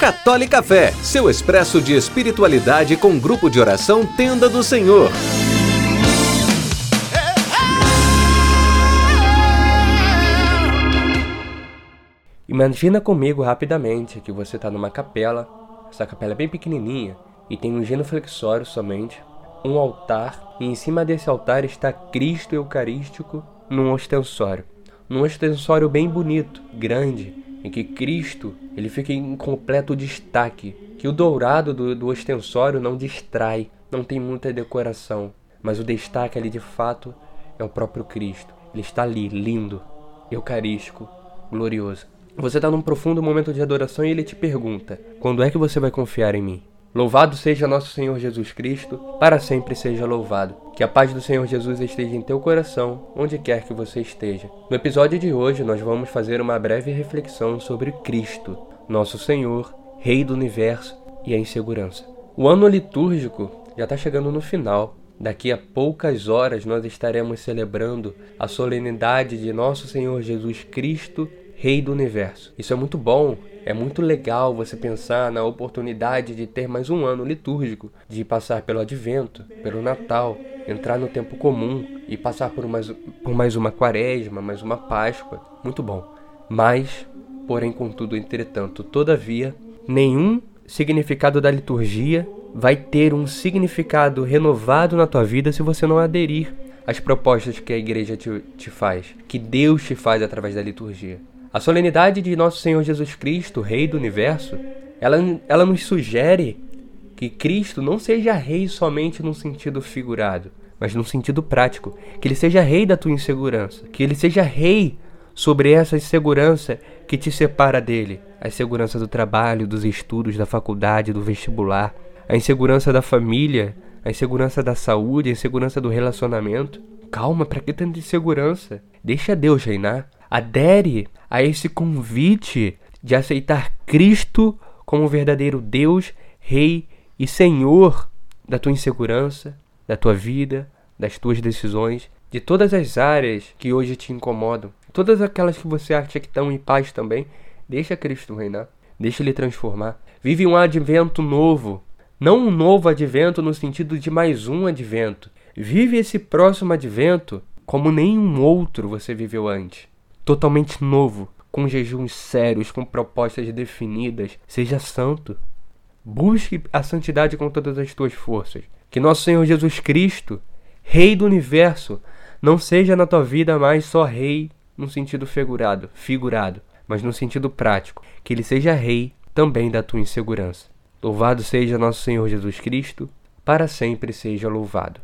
Católica Fé, seu expresso de espiritualidade com grupo de oração Tenda do Senhor. Imagina comigo rapidamente que você está numa capela, essa capela é bem pequenininha e tem um genuflexório somente, um altar e em cima desse altar está Cristo Eucarístico num ostensório. Num ostensório bem bonito, grande, em que Cristo ele fica em completo destaque, que o dourado do, do ostensório não distrai, não tem muita decoração, mas o destaque ali de fato é o próprio Cristo. Ele está ali, lindo, eucarístico, glorioso. Você está num profundo momento de adoração e ele te pergunta: Quando é que você vai confiar em mim? Louvado seja nosso Senhor Jesus Cristo, para sempre seja louvado. Que a paz do Senhor Jesus esteja em teu coração, onde quer que você esteja. No episódio de hoje, nós vamos fazer uma breve reflexão sobre Cristo, nosso Senhor, Rei do universo e a insegurança. O ano litúrgico já está chegando no final. Daqui a poucas horas nós estaremos celebrando a solenidade de nosso Senhor Jesus Cristo, Rei do universo. Isso é muito bom, é muito legal você pensar na oportunidade de ter mais um ano litúrgico, de passar pelo advento, pelo Natal, entrar no tempo comum e passar por mais, por mais uma quaresma, mais uma Páscoa. Muito bom. Mas, porém, contudo, entretanto, todavia, nenhum significado da liturgia vai ter um significado renovado na tua vida se você não aderir às propostas que a igreja te, te faz, que Deus te faz através da liturgia. A solenidade de Nosso Senhor Jesus Cristo, Rei do Universo, ela, ela nos sugere que Cristo não seja rei somente num sentido figurado, mas num sentido prático. Que ele seja rei da tua insegurança. Que ele seja rei sobre essa insegurança que te separa dele. A insegurança do trabalho, dos estudos, da faculdade, do vestibular. A insegurança da família, a insegurança da saúde, a insegurança do relacionamento. Calma, para que tanta insegurança? Deixa Deus reinar. Adere a esse convite de aceitar Cristo como verdadeiro Deus, Rei e Senhor da tua insegurança, da tua vida, das tuas decisões, de todas as áreas que hoje te incomodam, todas aquelas que você acha que estão em paz também, deixa Cristo reinar, deixa Ele transformar. Vive um advento novo, não um novo advento no sentido de mais um advento. Vive esse próximo advento como nenhum outro você viveu antes totalmente novo, com jejuns sérios, com propostas definidas. Seja santo. Busque a santidade com todas as tuas forças. Que nosso Senhor Jesus Cristo, Rei do universo, não seja na tua vida mais só rei no sentido figurado, figurado, mas no sentido prático. Que ele seja rei também da tua insegurança. Louvado seja nosso Senhor Jesus Cristo, para sempre seja louvado.